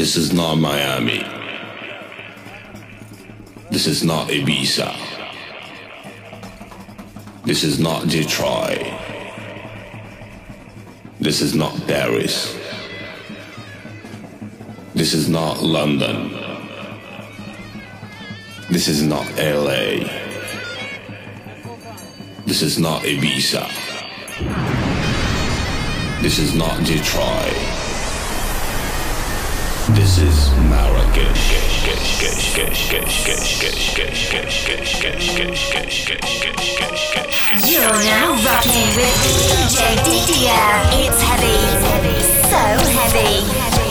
This is not Miami. This is not Ibiza. This is not Detroit. This is not Paris. This is not London. This is not LA. This is not Ibiza. This is not Detroit. This is Marrakesh. You're now rocking with DJ Didier. It's heavy, so heavy.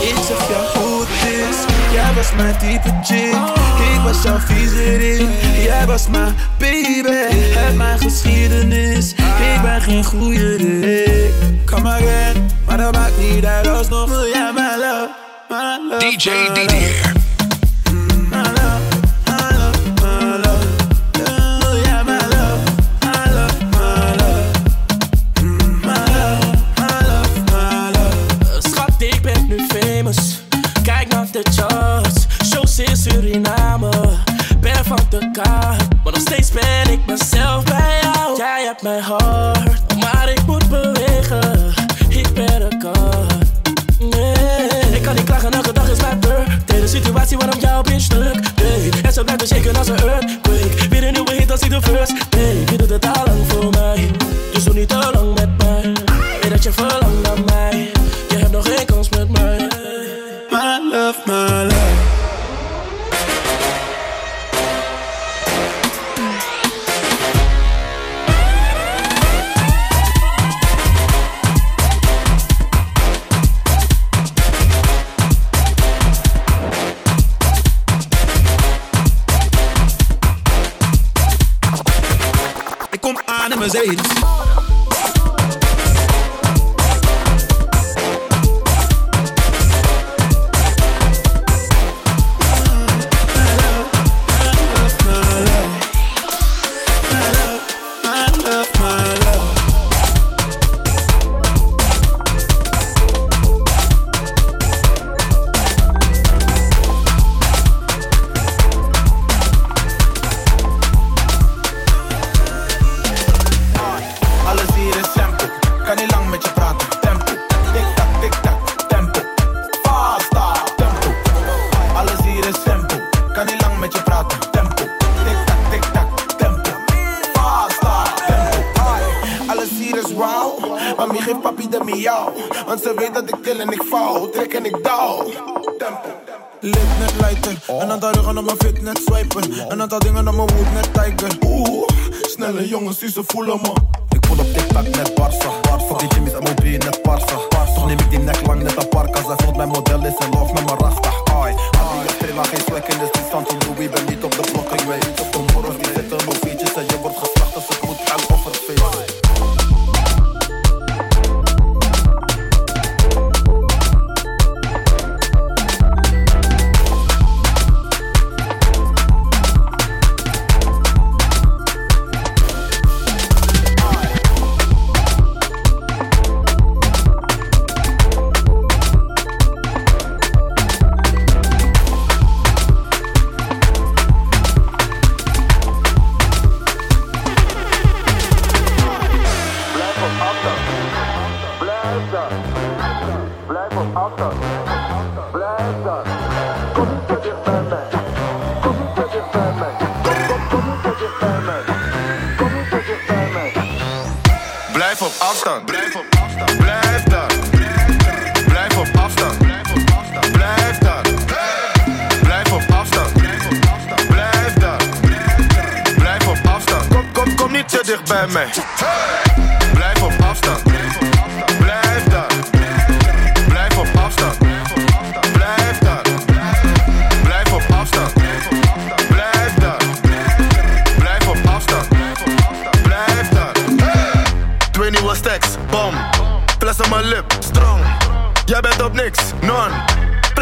Ik zeg jou hoe het is, jij was mijn type chick. Ik was jouw viezerik, jij was mijn baby. Heb mijn geschiedenis, ik ben geen goede dik. Come again, maar dat maakt niet uit. Alsnog wil jij mijn love DJ Didier.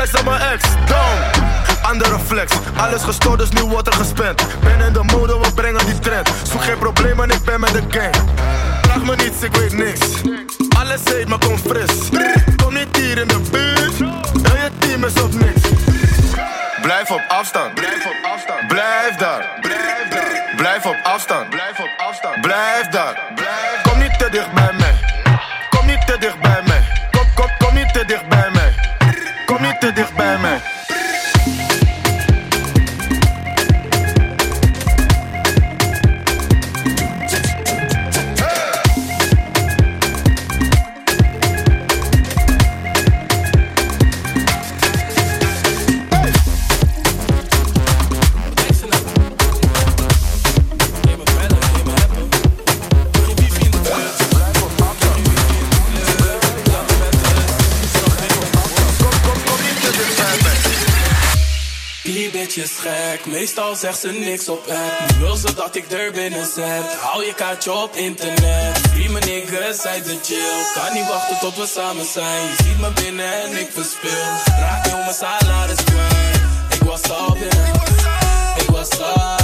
Flex op mijn ex, down. Andere flex, alles gestoord, dus nu wordt er gespend. Ben in de mode, we brengen die trend. Zoek geen problemen, ik ben met de gang. Vraag me niets, ik weet niks. Alles heet, maar kom fris. Kom niet hier in de buurt, heel je team is op niks. Blijf op afstand. Blijf op afstand. Blijf daar. Blijf. Blijf op afstand. Blijf op afstand. Blijf daar. Kom niet te dicht gek, meestal zegt ze niks op app. Wil ze dat ik er binnen zet. Hou je kaartje op internet. Mijn niggas uit de chill. Kan niet wachten tot we samen zijn. Je ziet me binnen en ik verspil. Raak heel mijn salaris kwijt. Ik was al binnen. Ik was al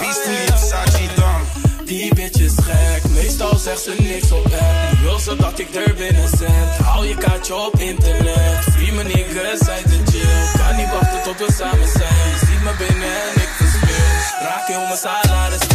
je dan. Die bitch is gek, meestal zegt ze niks op app. Nu wil ze dat ik er binnen zet. Hou je kaartje op internet. Free mijn niggas uit de chill. Kan niet wachten tot we samen zijn. Je ziet me binnen en ik verspil. Raak heel mijn salaris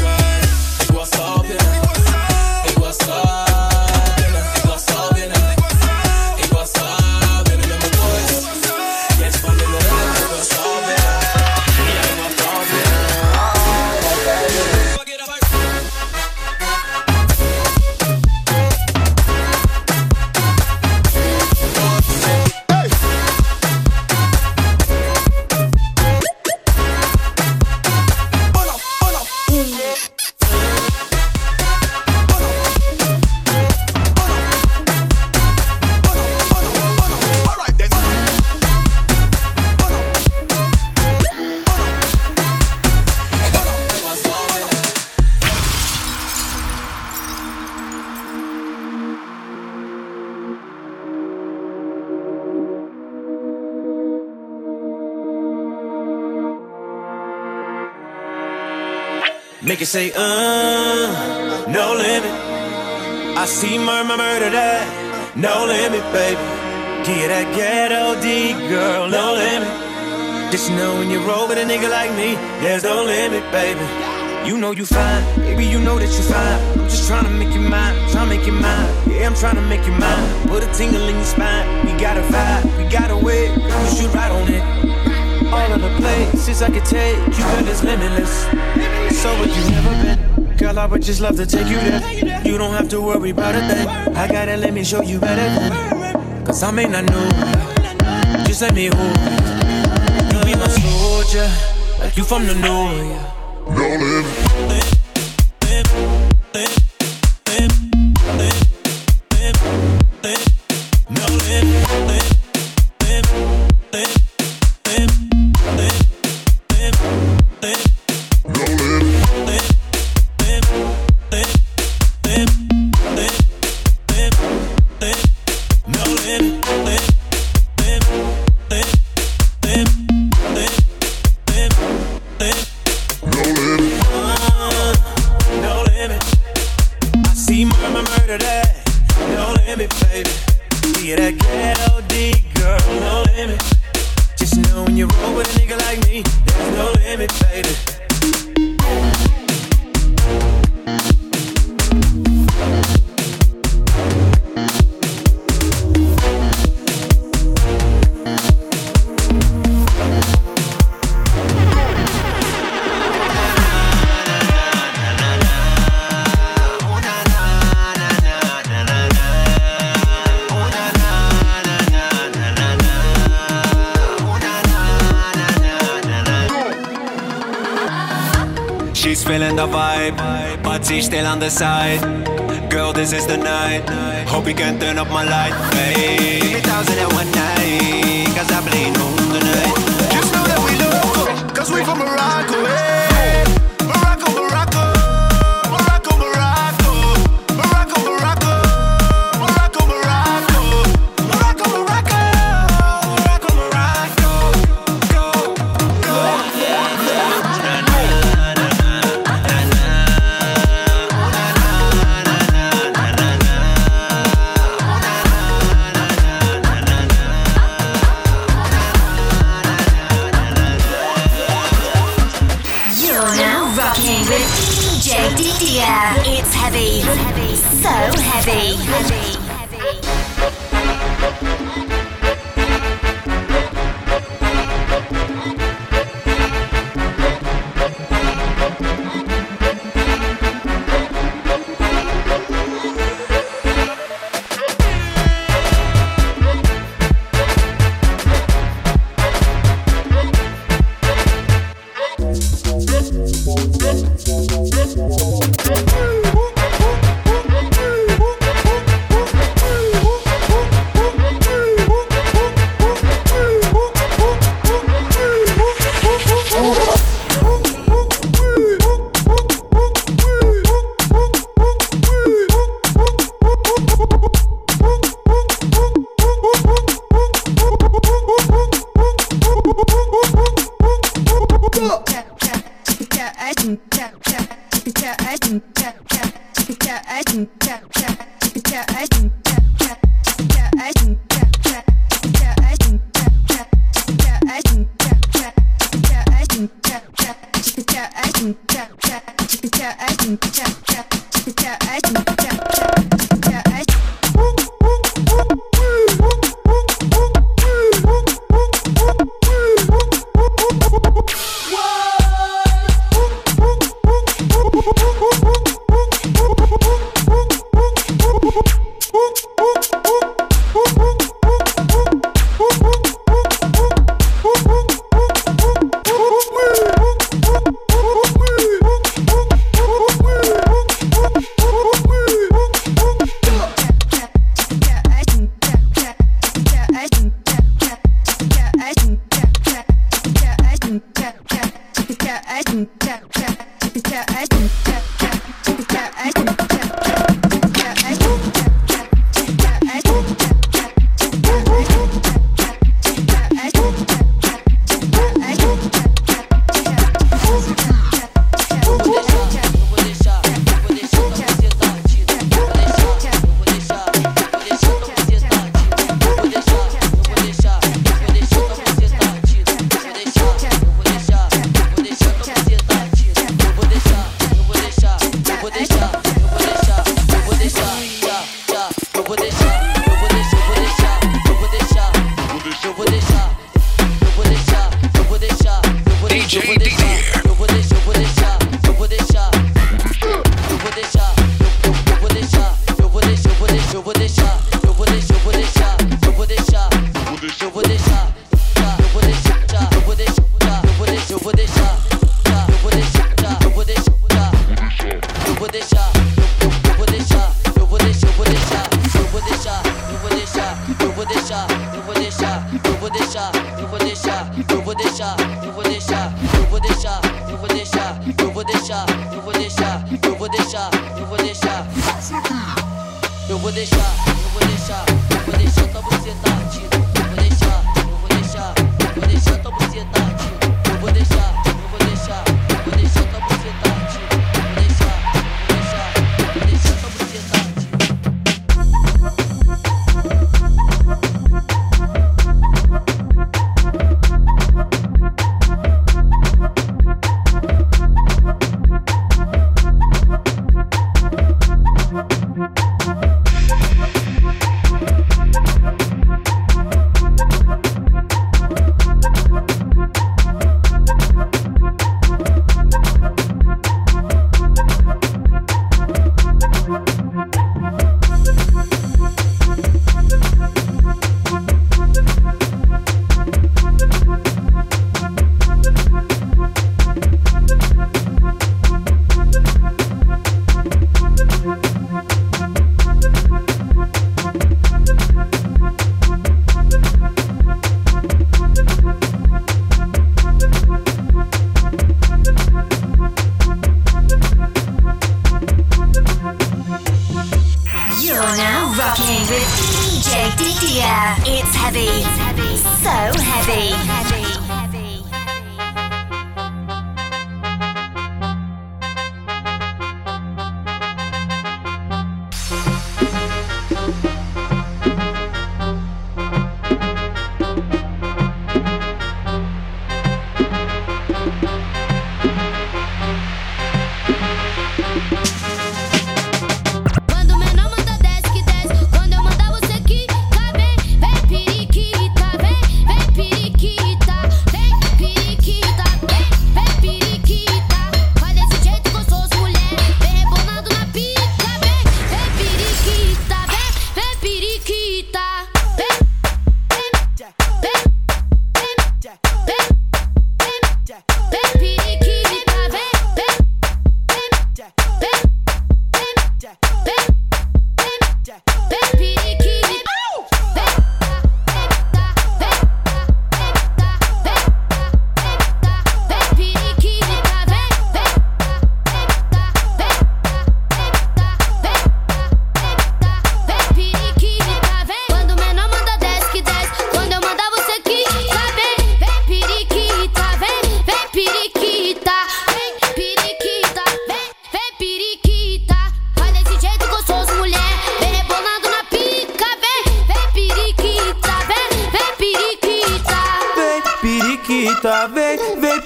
Make say, uh, no limit. I see murmur, murder that, no limit, baby. Get that ghetto D, girl, no limit. Just know when you roll with a nigga like me, there's no limit, baby. You know you fine, baby, you know that you fine. I'm just trying to make you mine, trying to make you mine. Yeah, I'm trying to make you mine. Put a tingle in your spine. We got a vibe, we got a way. You should ride on it. All of the places I could take you, girl, it's limitless. So if you never been, girl, I would just love to take you there. You don't have to worry about a thing. I gotta let me show you better than. Cause I may not know, just let me hold you. Be my soldier, like you from the north. She's on the side. Girl, this is the night. Hope you can turn up my light. Hey, give me thousand and one night, cause I bleed on tonight. Just know that we local, cause we from Morocco, hey. Çikita açın, çikita açın, çikita açın, çikita açın.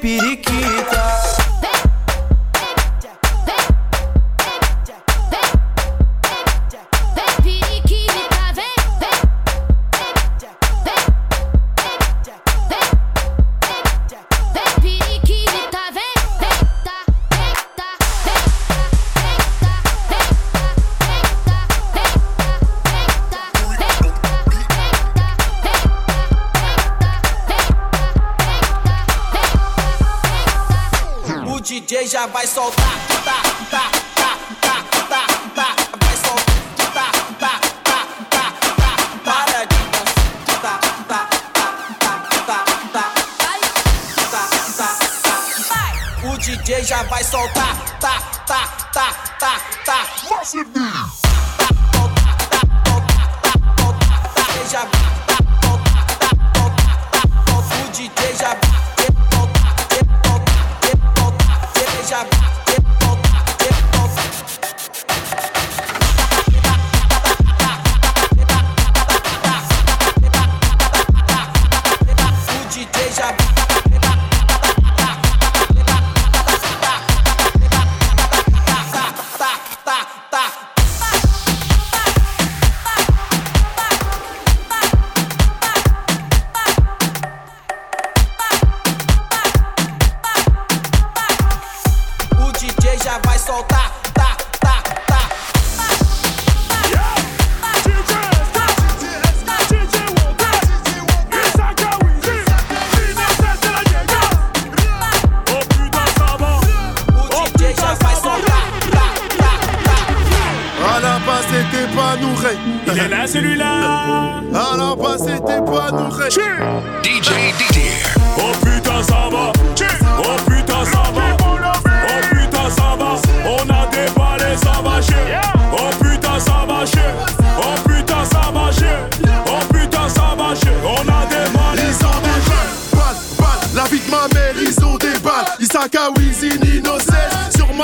Piriki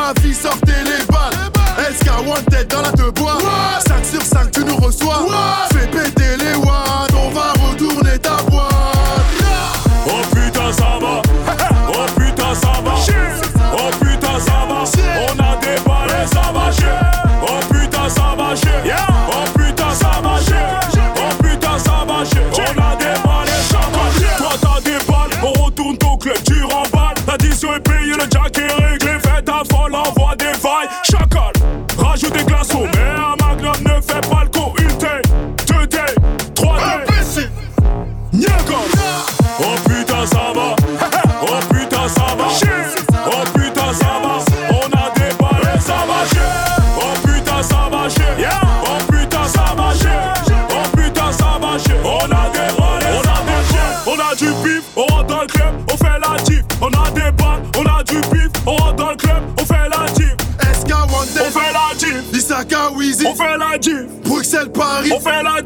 ma vie, sortez les balles. SK Wanted dans la te bois? 5 sur 5, tu nous reçois. Fais péter On fait la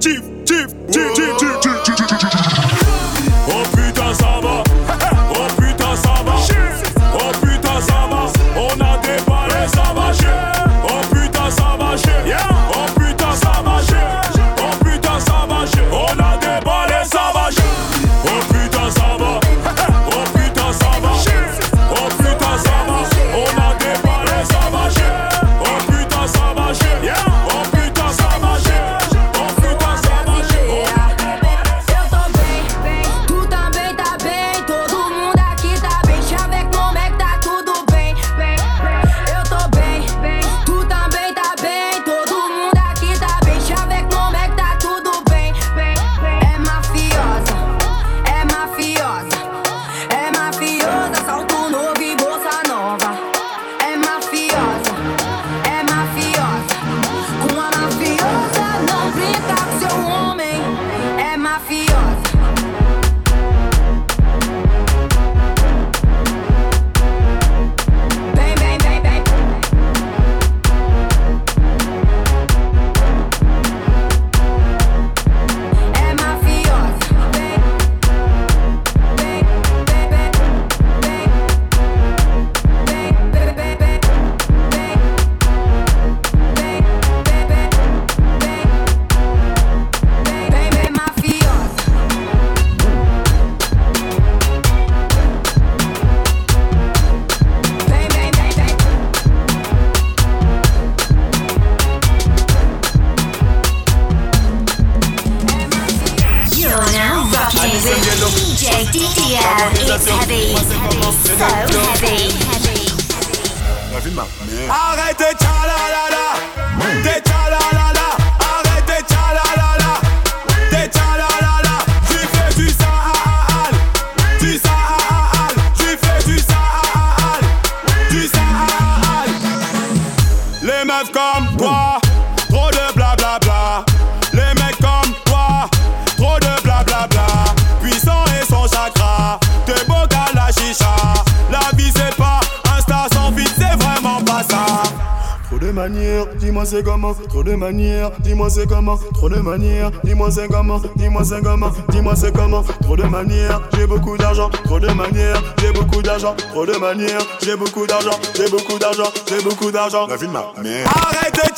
trop de manières. Dis-moi c'est comment, dis-moi c'est comment, dis-moi c'est comment. Trop de manières, j'ai beaucoup d'argent, trop de manières. J'ai beaucoup d'argent, trop de manières. J'ai beaucoup d'argent, j'ai beaucoup d'argent, j'ai beaucoup d'argent. La vie de ma mère. Arrêtez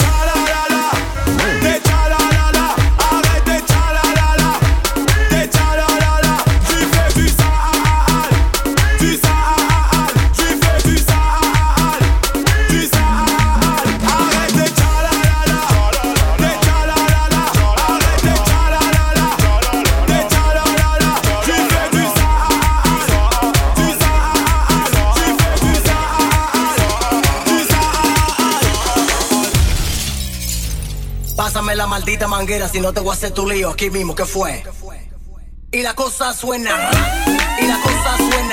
manguera si no te voy a hacer tu lío aquí mismo que fue. Y la cosa suena, y la cosa suena.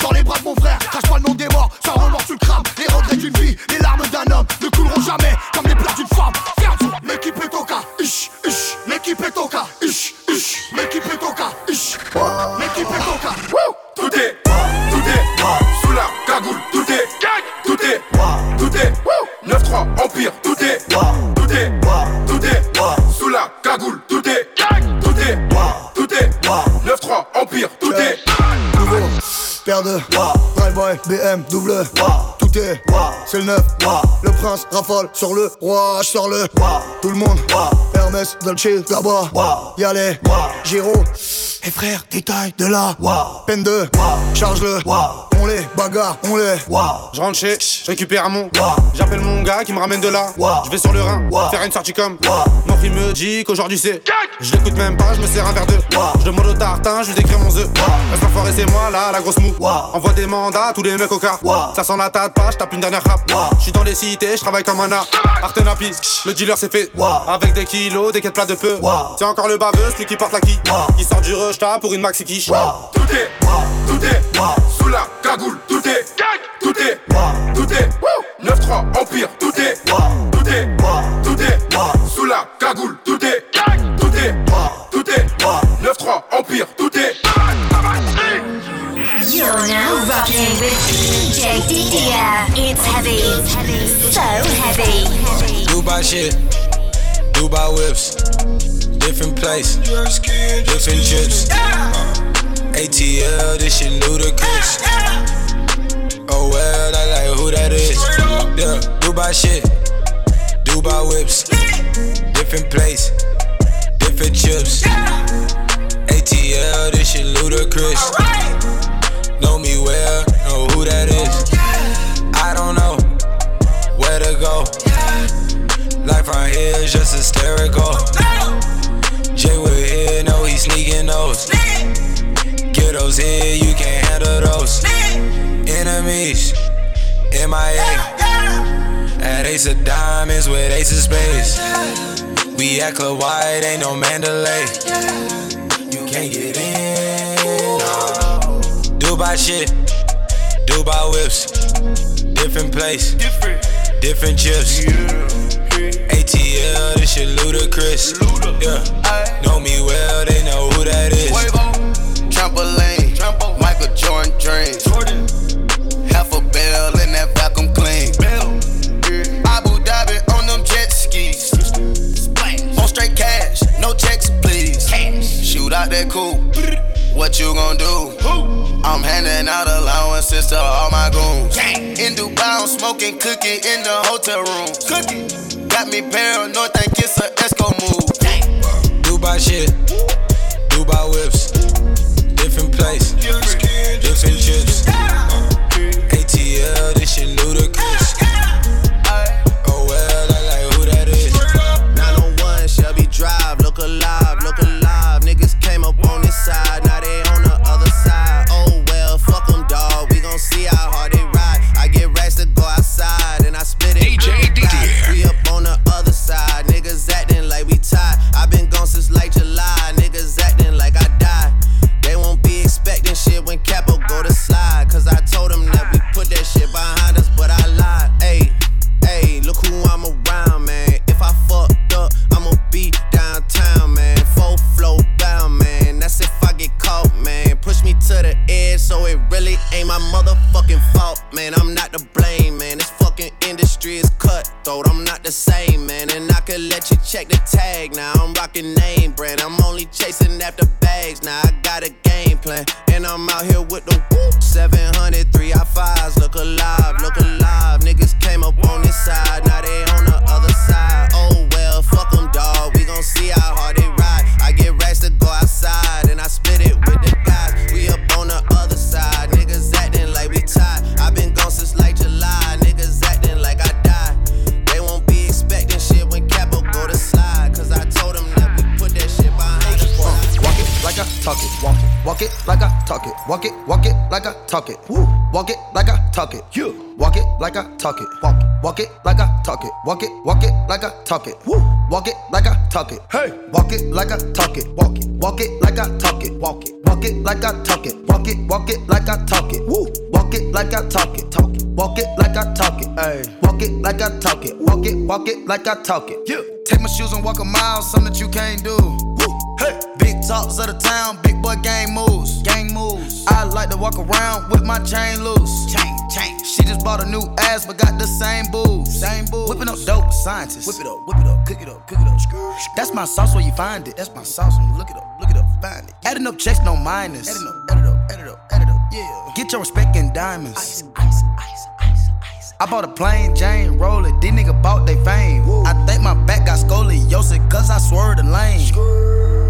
Dans les bras de mon frère. Crache pas le nom des morts, sans remords tu le crames. Les regrets d'une vie, les larmes d'un homme ne couleront jamais comme les plats d'une femme. Ferme l'équipe est au cas? Ish, ish, l'équipe est au cas? Ish, ish, l'équipe est au cas? Ish, paire de Drive-by, BM, double Tout est, c'est le neuf. Le prince rafale sur le roi Je sors le, tout le monde Hermès, Dolce, là-bas. Y'allez, Giro. Et frère, détail de là Peine de, charge-le On les bagarre, on les Je rentre chez, je récupère mon J'appelle mon gars qui me ramène de là. Je vais sur le Rhin, faire une sortie comme Mon frère me dit qu'aujourd'hui c'est Je l'écoute même pas, je me sers un verre de Je demande au tartin, je lui décris mon œuf Reste enfoiré c'est moi là, la grosse mou Envoie des mandats, tous les mecs au car Ça sent la tête pas, je tape une dernière rap. Je suis dans les cités, je travaille comme un art. Artenapis, le dealer c'est fait Avec des kilos, des quêtes plats de peu. C'est encore le baveux, celui qui porte la qui. Qui sort du rush, pour une maxi quiche. Tout est, tout est, sous la cagoule, tout est, tout est, tout est, 9-3, Empire, tout est, tout est, tout est, sous la cagoule, tout est, tout est, tout est, 9-3, Empire, tout est. You're now rocking with DJ Didier. It's heavy. So heavy. Dubai shit, Dubai whips, different place, different chips. ATL, this shit ludicrous. Oh well, I like who that is. Yeah, Dubai shit, Dubai whips, different place, different chips. ATL, this shit ludicrous. Know me well, know who that is. I don't know where to go. Life around here is just hysterical. Jay with here, know he sneaking those. Those here, you can't handle those. Enemies, MIA. At Ace of Diamonds with Ace of Spades. We at Club White, ain't no Mandalay. You can't get in. Dubai shit, Dubai whips, different place, different chips. ATL, this shit ludicrous. Yeah, know me well, they know who that is. Trampoline, Michael Jordan dreams. Half a bell in that vacuum clean. Abu Dhabi on them jet skis. On straight cash, no checks, please. Shoot out that coupe. What you gon' do? I'm handing out allowances to all my goons. In Dubai, I'm smoking cookie in the hotel room. Cookie got me paranoid, think it's a Esco move. Dubai shit, Dubai whips, different place, different chips. Man. I'm not to blame, man. This fucking industry is cutthroat. I'm not the same, man. And I could let you check the tag now. I'm rocking name brand. I'm only chasing after bags now. I got a game plan. And I'm out here with the whoop. 700, 3 I 5s. Look alive, look alive. Talk it. Woo. Walk it like I talk it. You walk it like I talk it. Walk it. Walk it like I talk it. Walk it. Walk it like I talk it. Woo. Walk it like I talk it. Hey. Walk it like I talk it. Walk it. Walk it like I talk it. Walk it. Walk it like I talk it. Walk it. Walk it like I talk it. Woo. Walk it like I talk it. Talk it. Walk it like I talk it. Hey. Walk it like I talk it. Walk it. Walk it like I talk it. Yeah. Take my shoes and walk a mile, something that you can't do. Hey. Big talks of the town, big boy gang moves. Gang moves. I like to walk around with my chain loose. Chain, chain. She just bought a new ass, but got the same boobs. Same boobs. Whipping up dope scientists. Whip it up, whip it up, cook it up, cook it up. That's my sauce where you find it. That's my sauce when you look it up, look it up, find it. Adding up checks, no minus. Adding up, add it up, add it up, add it up. Yeah. Get your respect in diamonds. Ice, ice. I bought a plain Jane roller. These nigga bought they fame. I think my back got scoliosis, cause I swerved the lane.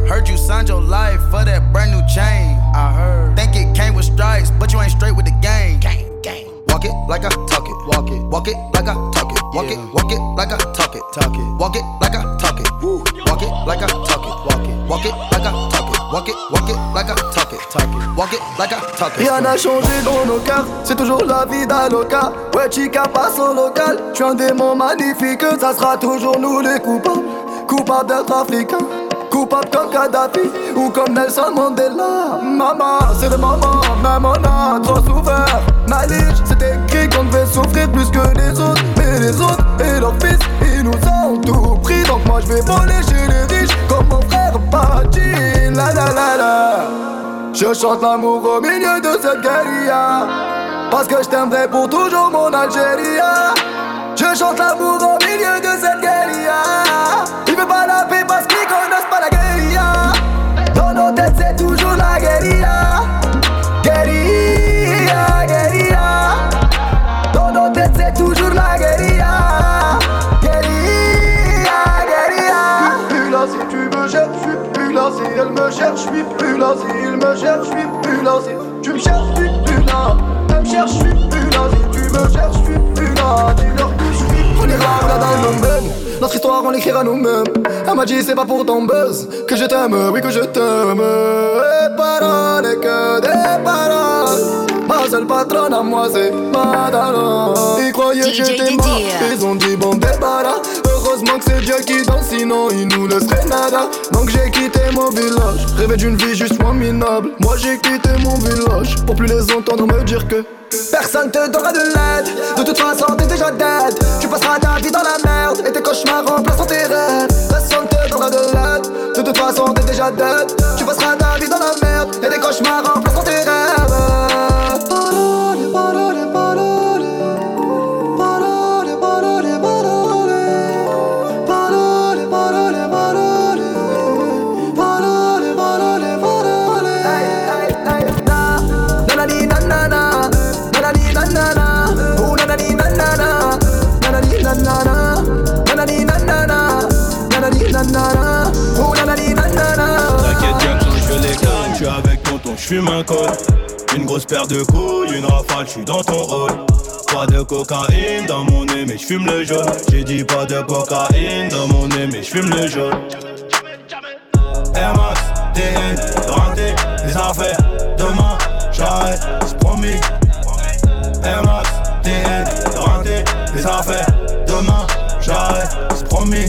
Heard you signed your life for that brand new chain. I heard. Think it came with stripes, but you ain't straight with the game. Gang, gang. Walk it like I talk it. Walk it. Walk it like I talk it. Walk it. Walk it like I talk it. Talk it. Walk it like I talk it. Woo. Walk it like I talk it. Walk it. Walk it like I talk it. Walk it. Walk it like I talk it. Talk it. Walk it like I talk it. Rien n'a changé dans nos cœurs, c'est toujours la vie d'Aloca. Ouais, chica passe au local. Je suis un démon magnifique, ça sera toujours nous les coupables. Coupables d'être africains, coupables comme Kadhafi ou comme Nelson Mandela. Maman, c'est le moment, même on a trop souffert. Malige, c'est écrit qu'on devait souffrir plus que les autres. Mais les autres et leurs fils, ils nous ont tout pris. Donc moi je vais voler chez les riches comme mon frère Pati. La la la la. Je chante l'amour au milieu de cette guérilla Parce que je t'aimerai pour toujours mon Algérie Je chante l'amour au milieu de cette guérilla elle me cherche, je suis plus là si il me cherche, je suis plus là si tu me cherches, je suis plus là. Elle me cherche, je suis plus là si tu me cherches, je suis plus là. Dis-leur que je suis On ira là notre histoire on l'écrira nous-mêmes. Elle m'a dit c'est pas pour ton buzz. Que je t'aime, oui que je t'aime. Et paroles que des paroles. Ma seule patronne à moi c'est Madonna. Ils croyaient que j'étais mort. Ils ont dit bon débarras Heureusement c'est Dieu qui danse Sinon il nous laisserait nada. Donc j'ai quitté mon village Rêvé d'une vie juste moins minable. Moi j'ai quitté mon village Pour plus les entendre me dire que Personne te donnera de l'aide. De toute façon t'es déjà dead. Tu passeras ta vie dans la merde Et tes cauchemars remplaceront tes rêves. Personne te donnera de l'aide. De toute façon t'es déjà dead. Tu passeras ta vie dans la merde Et tes cauchemars remplaceront avec tonton, je fume un col. Une grosse paire de couilles, une rafale, je suis dans ton rôle. Pas de cocaïne dans mon nez, mais je fume le jaune. J'ai dit pas de cocaïne dans mon nez, mais je fume le jaune. Air Max, TN, rentré, les affaires. Demain, j'arrête, c'est promis. Air Max, TN, rentré, les affaires. Demain, j'arrête, c'est promis.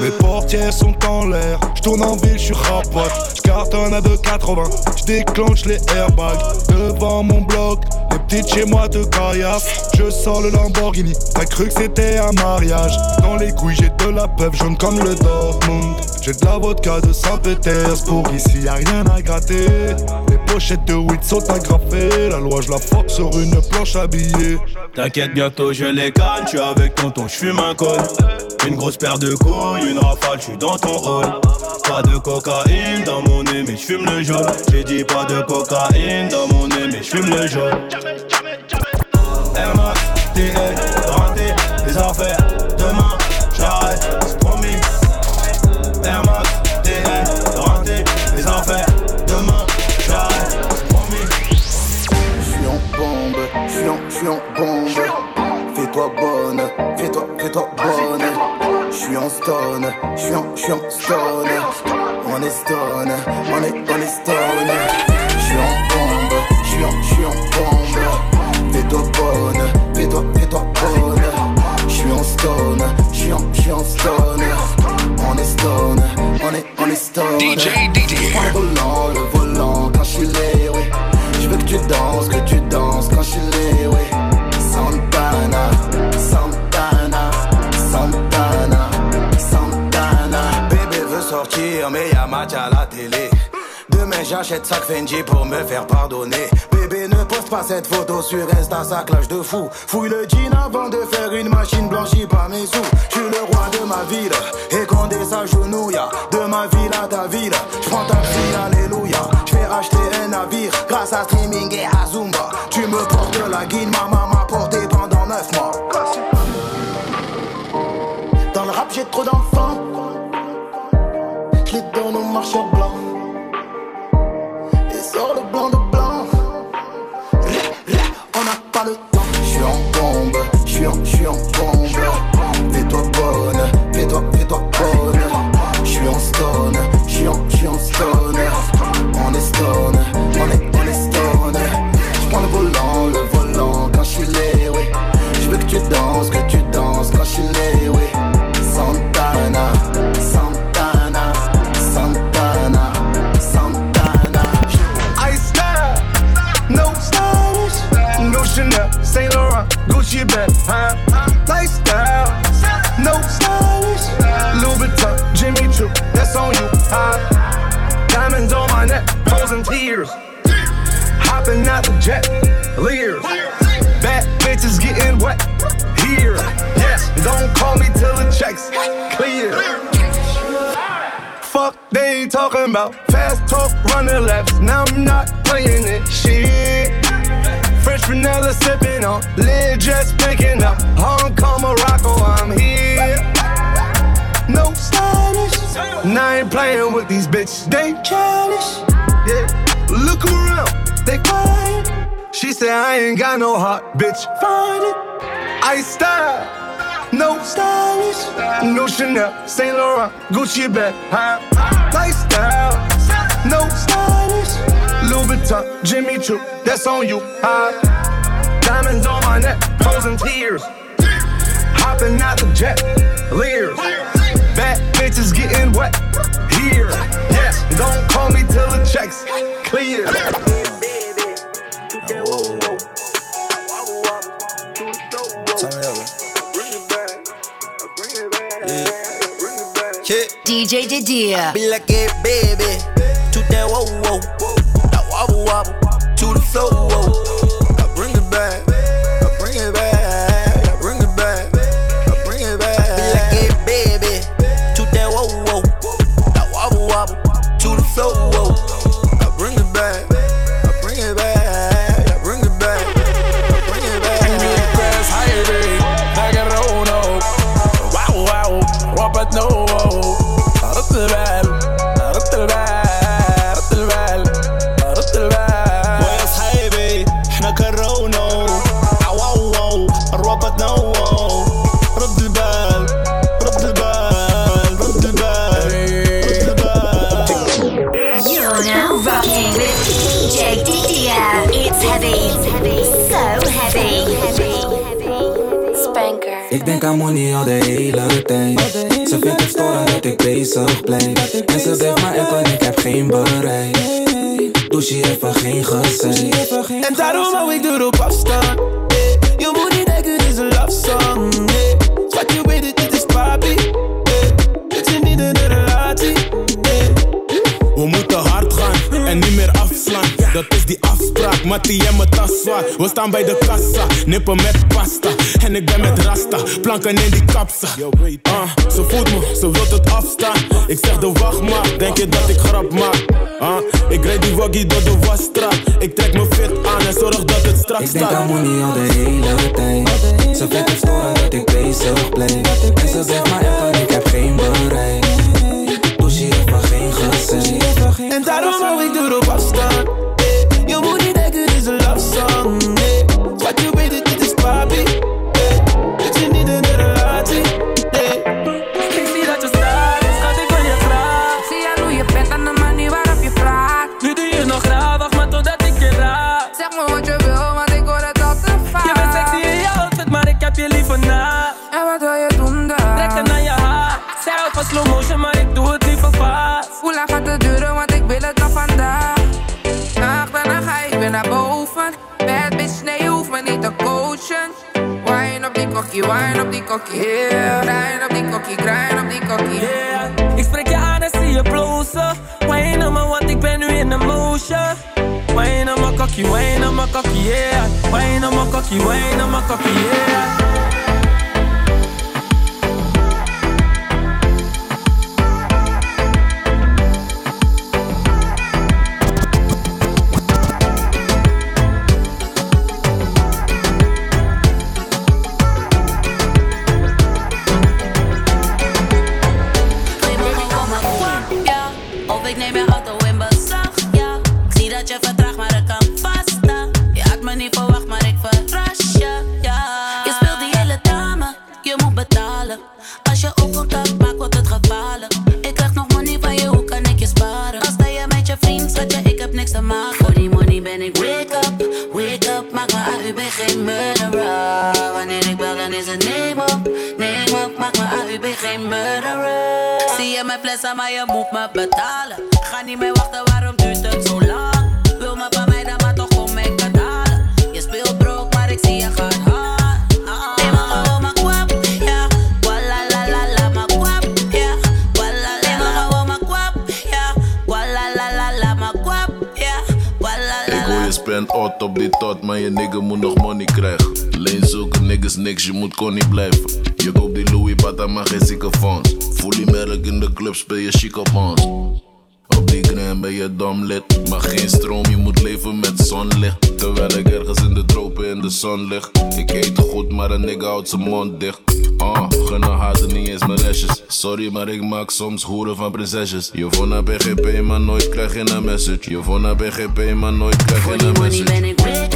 Mes portières sont en l'air, je tourne en ville, je suis rapote, je cartonne à 2,80, je déclenche les airbags. Devant mon bloc, les petites chez moi de caillasse, je sors le Lamborghini, t'as cru que c'était un mariage, dans les couilles j'ai de la peuple jaune comme le Dortmund, j'ai de la vodka de Saint-Pétersbourg, ici y a rien à gratter, les pochettes de weed sont agrafées, la loi je la force sur une planche habillée. T'inquiète, bientôt je les je suis avec tonton, je fume un col. Une grosse paire de couilles, une rafale, je suis dans ton rôle. Pas de cocaïne dans mon nez, mais je fume le jaune. J'ai dit pas de cocaïne dans mon nez, mais je fume le jaune. J'suis en stone, j'suis en, j'suis en stone. On est stone, on est, on est stone. J'suis en bombe, j'suis en, j'suis en bombe. Fais-toi bonne, sac pour me faire pardonner. Bébé ne poste pas cette photo sur Insta, ça clash de fou. Fouille le jean avant de faire une machine blanchie par mes sous. Je suis le roi de ma ville, et Condé s'agenouille. De ma ville à ta ville, j'prends ta fille, alléluia. J'vais racheter un navire grâce à streaming et à Zumba. Tu me portes la guine, ma maman m'a porté pendant 9 mois. Dans le rap, j'ai trop d'enfants. Je les donne aux marcheurs blancs. Jet, leers, bad bitches getting wet here. Yes, don't call me till the checks clear. Fuck, they talking about fast talk, running laps. Now I'm not playing it. Shit. Fresh vanilla sipping on, lid just picking up. Hong Kong, Morocco, I'm here. No stylish. Now I ain't playing with these bitches. They childish. Said I ain't got no heart, bitch. Find it. I style. No stylish, no Chanel, Saint Laurent, Gucci bag, huh? Lifestyle, no stylish, Louis Vuitton, Jimmy Choo, that's on you, huh? Diamonds on my neck, frozen tears, hopping out the jet, leers, bad bitches getting wet here. Yes, don't call me till the checks clear. DJ Didier. Be like it, baby. To that whoa whoa. That wobble wobble. To the flow Aan money al de hele tijd. Ze vindt het storend dat ik bezig blijf. En ze blijft maar appen, ik heb geen bereik. Douche even geen gezeik. En daarom hou ik er op afstand. Mattie en mijn tas zwaar. We staan bij de kassa, nippen met pasta. En ik ben met rasta, planken in die kapsa. Ah, ze voelt me, ze wilt het afstaan. Ik zeg de wacht maar, denk je dat ik grap maak? Ah, ik rijd die waggie door de wasstraat. Ik trek me fit aan en zorg dat het strak Ik denk aan staat. money al de hele tijd. Ze vindt het storend dat ik bezig blijf. En ze zegt maar appen, ik heb geen bereik. Douche even geen gezeik. En daarom hou ik op afstand. cocky, wind up the cocky. Yeah, grind up the cocky, grind up the cocky. Yeah. Ik spreek je aan en zie je blozen. Wine op me, want ik ben nu in de motion. Wine op mijn cocky, wine op mijn cocky, yeah. Wine op mijn cocky, wine op mijn cocky, yeah. maar je moet me betalen. Ga niet meer wachten, waarom duurt het zo lang? Wil me bij mij dan maar toch kom mee betalen. Je speelt brok, maar ik zie je gaat hard. Nee, ah, ah. maar gewoon maar kwap, ja. Walla la la la, maar kwap, ja. Walla la la, me gewoon maar kwap, ja. Walla la la la, maar kwap, ja. Walla la la. Ik wil je spend out op die tot, maar je nigger moet nog money krijgen. Leen zoeken, niggas niks, je moet Connie blijven. Je koopt die Louis Bata, maar geen zieke fonds clubs ben je chic op ons. Op die gram ben je dom lid. Maar geen stroom, je moet leven met zonlicht. Terwijl ik ergens in de tropen in de zon lig. Ik eet goed, maar een nigga houdt zijn mond dicht. Ah, uh, gunnen haten niet eens mijn lesjes. Sorry, maar ik maak soms hoeren van prinsesjes. Je vond naar BGP, maar nooit krijg je een message. Je vond naar BGP, maar nooit krijg je een message.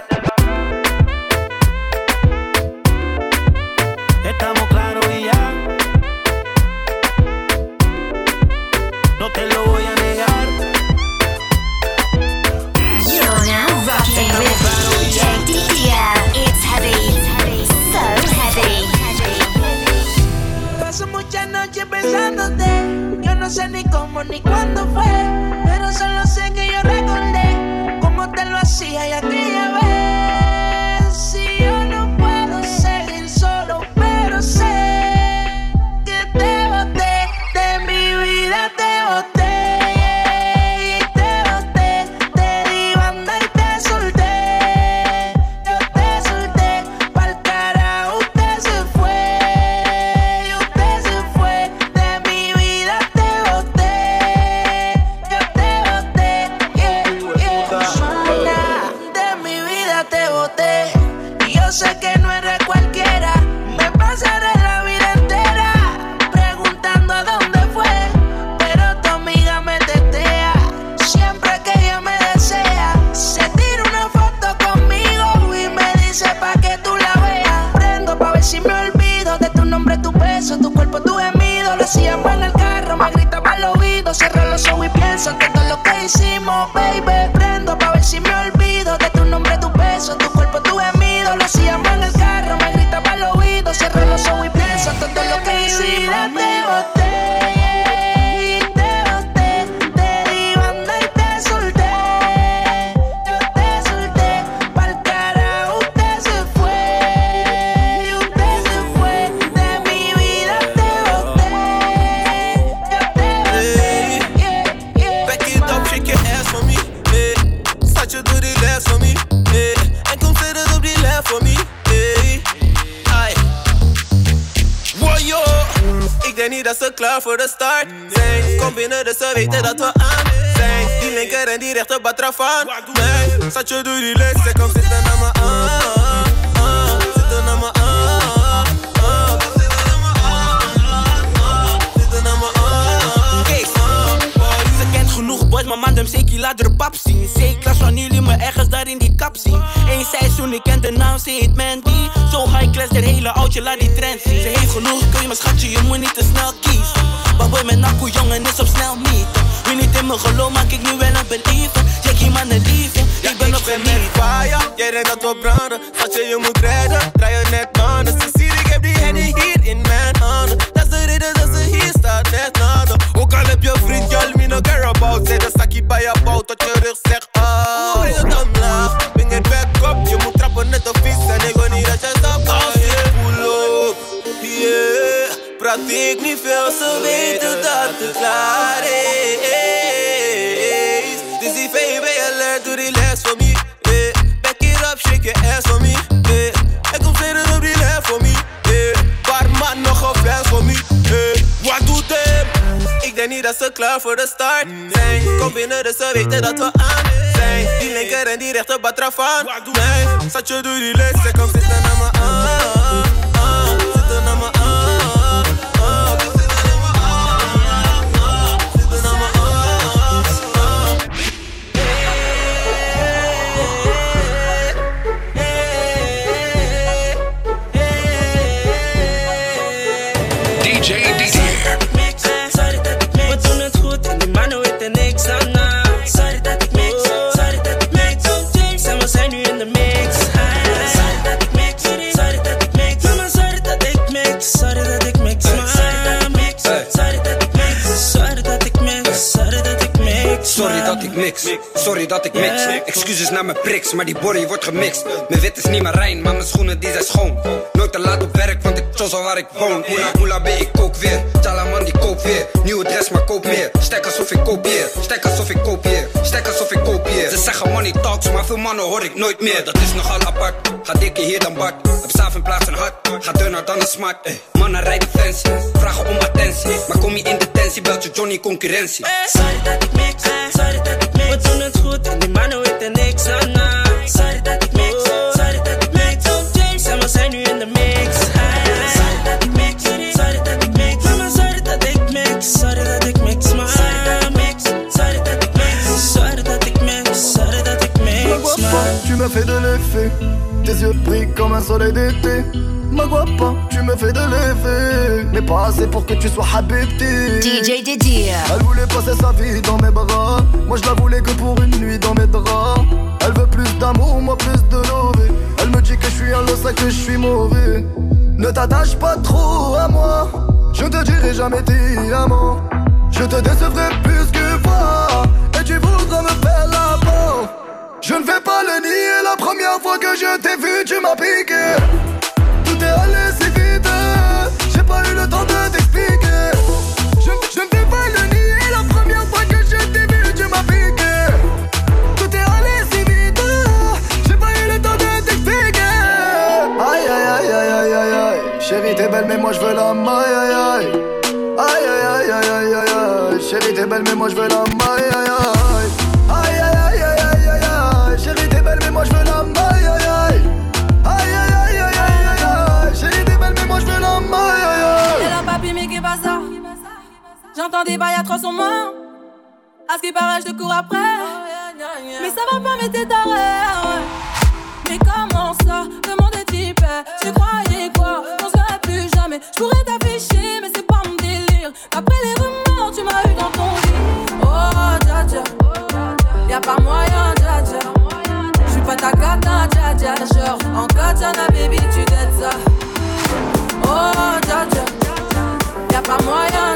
Yo no sé ni cómo ni cuándo fue. Pero solo sé que yo recordé cómo te lo hacía y aquella vez. En die rechter batrafaan. Nee, zat je door die les, ze komt zitten naar me aan. Genoeg boys, maar man, dem zeker laat er pap zien. Zeker wanneer jullie me ergens daar in die kap zien. Eén seizoen, ik ken de naam, ze heet Mandy. Zo high class, de hele oudje, laat die trend zien. Ze heeft genoeg, kun je mijn schatje, je moet niet te snel kiezen. Baboy met nakko, jongen, is op snel niet. Wie niet in mijn geloof, maak ik nu wel een believer. Jackie man, een liefde, ik ben op ben geniet. fire, jij denkt dat we branden. Schat je, je moet redden, draai je net maanden. Ze ziet, ik heb die henny hier in mijn handen. Dat is de reden dat ze hier staat, net naden. Ook al heb je vriend, Zet een zakje bij je bout, tot je rug zegt ah. Breng het omlaag, breng het back up. Je moet trappen net een vis en ik wil niet dat je stapt. Als je pull up, yeah. Praat ik niet veel, ze weten dat het klaar is. Dat ze klaar voor de start zijn. Kom binnen, dus ze weten dat we aan zijn. Die linker en die rechter batrafaan. Nee, zat je door die les, ze komt zitten naar me aan. Dat ik mix, sorry dat ik mix. Excuses naar mijn priks, maar die body wordt gemixt. Mijn wit is niet meer rein, maar mijn schoenen die zijn schoon. Nooit te laat op werk, want ik chos al waar ik woon. Moela, moela, ben ik kook weer. Talaman die koopt weer. Nieuwe dress, maar koop meer. Stek alsof ik kopieer. Stek alsof ik kopieer. Stek alsof ik kopieer. Ze zeggen money talks, maar veel mannen hoor ik nooit meer. Dat is nogal apart. Ga dikker hier dan Bart. Heb saaf in plaats van hard. Ga dunner dan een smart. Mannen rijden fancy. Vragen om attentie. Maar kom je in detentie, belt je Johnny concurrentie. Sorry dat ik mix, soleil d'été. Ma guapa, tu me fais de l'effet. Mais pas assez pour que tu sois habibti. DJ Didier. Elle voulait passer sa vie dans mes bras. Moi je la voulais que pour une nuit dans mes draps. Elle veut plus d'amour, moi plus de lové. Elle me dit que je suis un losa, que je suis mauvais. Ne t'attache pas trop à moi. Je te dirai jamais t'es. Je te décevrai plus que fois. Et tu voudras me faire la. Je ne vais pas le nier, la première fois que je t'ai vu, tu m'as piqué. Tout est allé si vite, j'ai pas eu le temps de t'expliquer. Je, je ne vais pas le nier, la première fois que je t'ai vu, tu m'as piqué. Tout est allé si vite, j'ai pas eu le temps de t'expliquer. Aïe aïe aïe aïe aïe aïe aïe, chérie t'es belle mais moi je veux la maille aïe aïe. Aïe aïe aïe aïe aïe aïe chérie t'es belle mais moi je veux la maille aïe. Aïe J'entends des bails à 300 morts. À ce qui paraît, je te cours après. Mais ça va pas, mais t'es taré. Mais comment ça? Le monde est hyper. Tu croyais quoi? On se verrait plus jamais. Je pourrais t'afficher, mais c'est pas mon délire. Après les rumeurs, tu m'as eu dans ton lit. Oh, dja dja. Y'a pas moyen, dja dja. J'suis pas ta cata, dja dja. Genre, en katana, baby, tu t'aides ça. Oh, dja dja. Y'a pas moyen,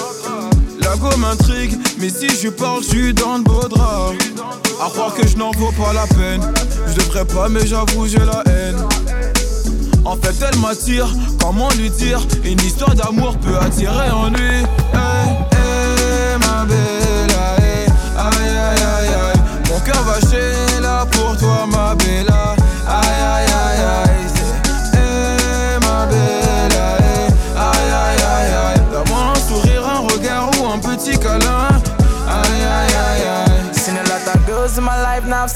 M'intrigue, mais si je parle, je suis dans le beau drap. À croire que je n'en vaux pas la peine. Je devrais pas, mais j'avoue, j'ai la haine. En fait, elle m'attire, comment lui dire? Une histoire d'amour peut attirer en lui. Hey, hey, ma belle, aïe, aïe, aïe, aïe. Mon cœur va chez là pour toi, ma bella.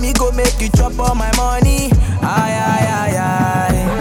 me go make you chop all my money. Aye, aye, aye, aye.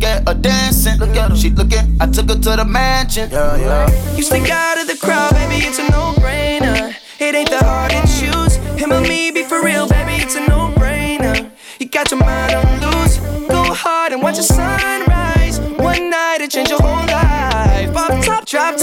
look at her dancing. Look at her, she looking. I took her to the mansion. Yeah, yeah. You stick out of the crowd, baby. It's a no-brainer. It ain't that hard to choose. Him or me, be for real, baby. It's a no-brainer. You got your mind on loose. Go hard and watch the sunrise. One night it changed your whole life. Pop top, drop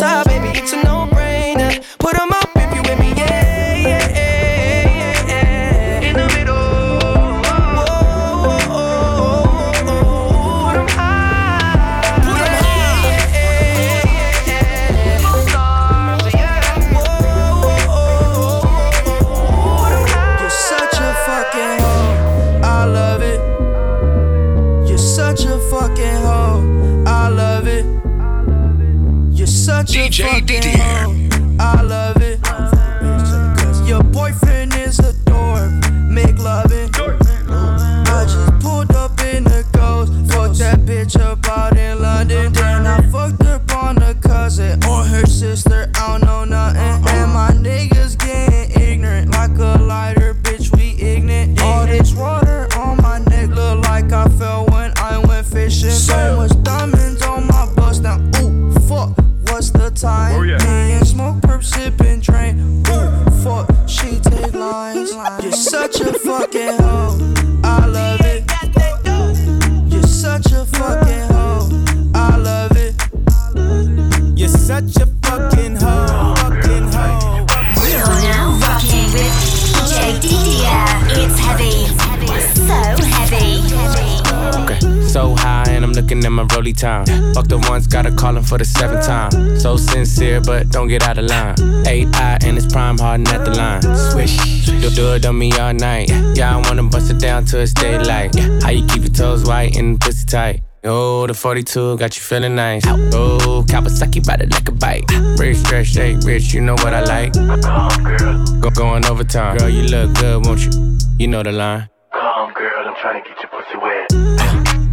time. Fuck the ones, gotta call him for the seventh time. So sincere, but don't get out of line. AI and it's prime harden at the line. Swish, you do it on me all night. Yeah, I wanna bust it down till it's daylight. How you keep your toes white and pussy tight? Oh, the 42 got you feeling nice. Oh, Kawasaki ride it like a bike. Rich, stretch, shake, rich, you know what I like. Come, girl. Go going overtime. Girl, you look good, won't you? You know the line. Come, girl, I'm trying to get your pussy wet.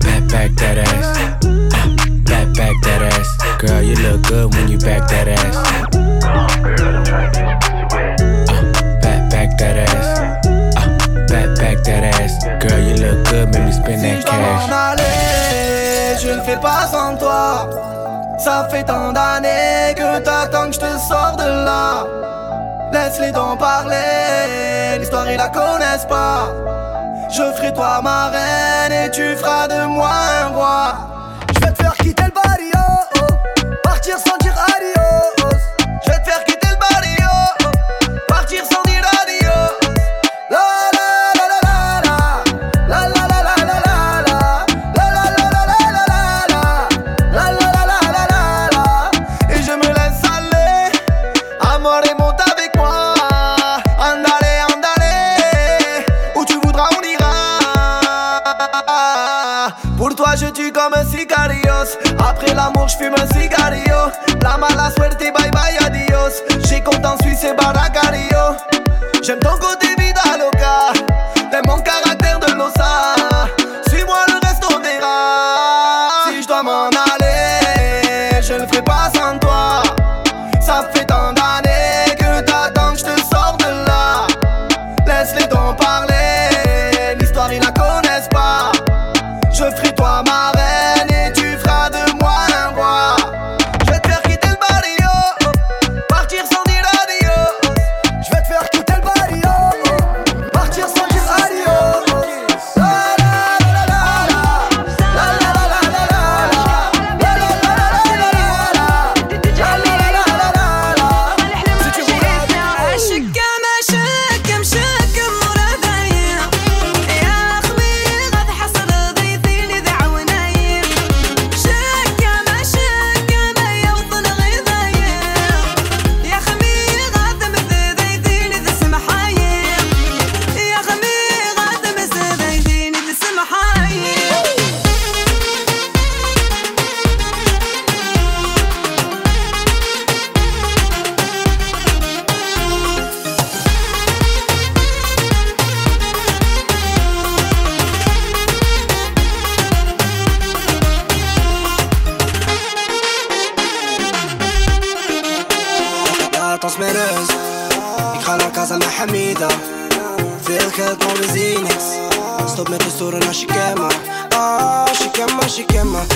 Back, back that ass. that ass. Girl, you look good when you back that ass. Uh, back, back that ass. Uh, back, back that ass. Girl, you look good, make me spend that cash. Je ne fais pas sans toi. Ça fait tant d'années que t'attends que je te sors de là. Laisse-les donc parler, l'histoire ils la connaissent pas. Je ferai toi ma reine et tu feras de moi un roi. Je vais te faire quitter le baril partir sans dire adios. Je vais te faire quitter le barrio, partir sans dire adios. La la la la la la, la la la la la la la, la la la la la la la, la la la la la la. Et je me laisse aller, amore monte avec moi. Andale, andale, où tu voudras on ira. Pour toi je tue comme un sicarios Après l'amour je fume un cigarillo La mala suerte bye bye adios J'ai compte en Suisse et Baracario J'aime ton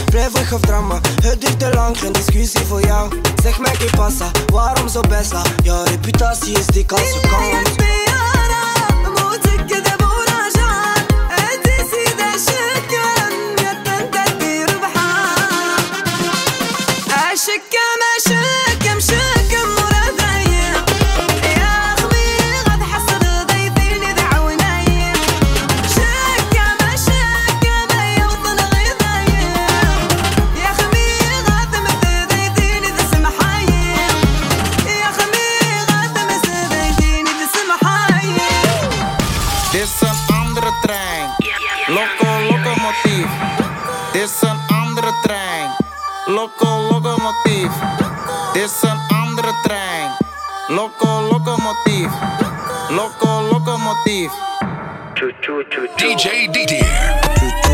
Wrijvig of drama, het duurt te lang, geen discussie voor jou. Zeg mij, que passa, waarom zo besta? Jouw reputatie is dik als je kans. DJ Didier.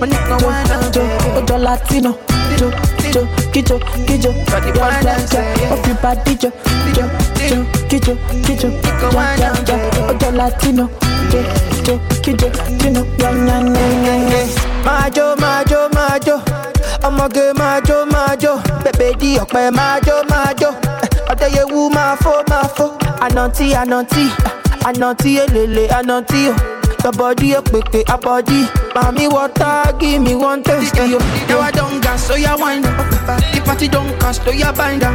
Kijo, jo, jo, ojo Latino. Jo, jo, kijo, kijo, ja, ja, ja. Everybody jo, jo, jo, kijo, kijo, ja, ja, ja. Ojo Latino. Jo, jo, kijo, kino, ja, ja, ja, ja, ja. Majo, majo, majo. ọmọge máa jó máa jó bèbè di ọ̀pẹ máa jó máa jó eh, ọ̀dẹ́yẹwù máa fó máa fó ànàntí ànàntí ànàntí ah, èlèlè ànàntí o Your body a quick, a body. Mommy water, give me one taste. Yo, yo, I don't gas, so ya wind up. The party don't cost, so ya bind up.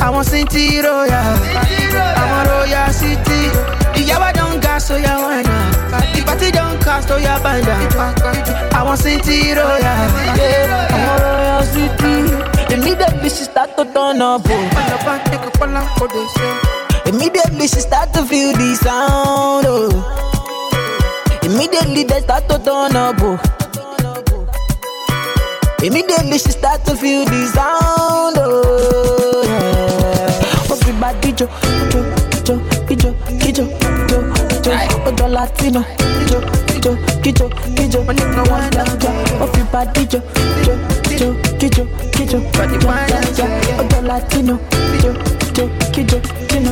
I want City Royal. I want Royal City. Yeah, I don't gas, so ya wind up. The party don't cost, so ya bind up. I want City Royal. Yeah, I want Royal City. Immediately she start to turn up. Oh. Immediately she start to feel the sound. Oh. Immediately they start to turn up. Oh. Immediately she start to feel the sound. Oh, yeah. Everybody jo, jo, jo, kijo, kijo, jo, jo. Ojo Latino, jo, jo, kijo, kijo. Everybody jo, jo, jo, kijo, kijo, jo, jo. Ojo Latino, jo, jo, kijo, kijo.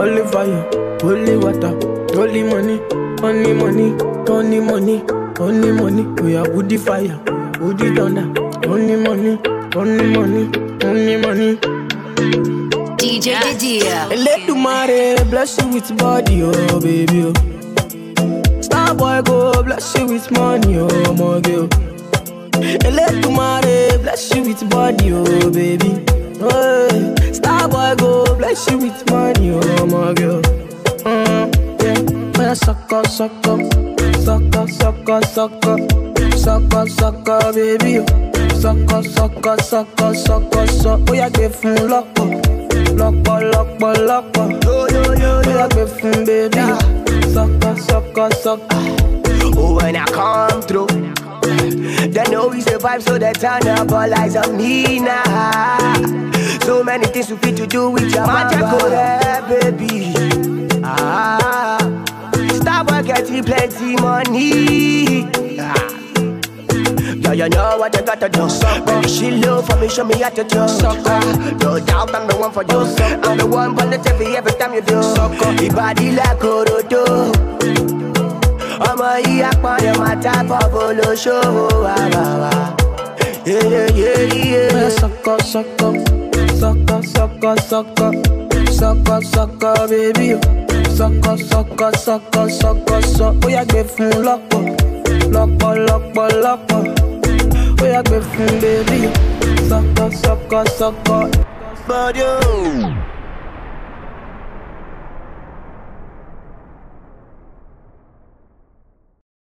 Holy fire, holy water, holy money, only money, only money, only money. Oh, we are woody fire, woody thunder, only money, only money, only money. DJ Didier. Let the mare bless you with body, oh baby. Oh. Star boy go bless you with money, oh my girl. Let the mare bless you with body, oh baby. Oh, Star boy go bless you with money, oh my girl. Mm, yeah, yeah, sucker, sucker, sucker, sucker, sucker, sucker, sucker, baby. oh. Sucker, sucker, sucker, sucker, sucker. Oh, yeah, give him lock up. Lọ́pọ̀ lọ́pọ̀ lọ́pọ̀ Bóyá gbé fún bébí Sọ́kọ̀ sọ́kọ̀ sọ́kọ̀ Oh, when I come through, they know we survive, so they turn up all eyes on me now. So many things we fit to do with your mama, baby. Ah, stop getting plenty money. Ah. Yeah, you know what you gotta do. Baby, she low for me, show me how to do. Ah, no doubt I'm the one for you. I'm the one for the TV every time you do. Your body like Orodo. ọmọ yìí apọ̀nrẹ̀ máa tábọ̀ bolóṣòwò wà wà wà. Sọ́kọ̀ sọ́kọ̀ sọ́kọ̀ sọ́kọ̀ sọ́kọ̀ sọ́kọ̀ sọ́kọ̀ bébí o Sọ́kọ̀ sọ́kọ̀ sọ́kọ̀ sọ́kọ̀ sọ́ Bóyá gbé fún lọ́pọ̀ lọ́pọ̀ lọ́pọ̀ lọ́pọ̀ Bóyá gbé fún o Sọ́kọ̀ sọ́kọ̀ sọ́kọ̀. Bọ́dọ̀.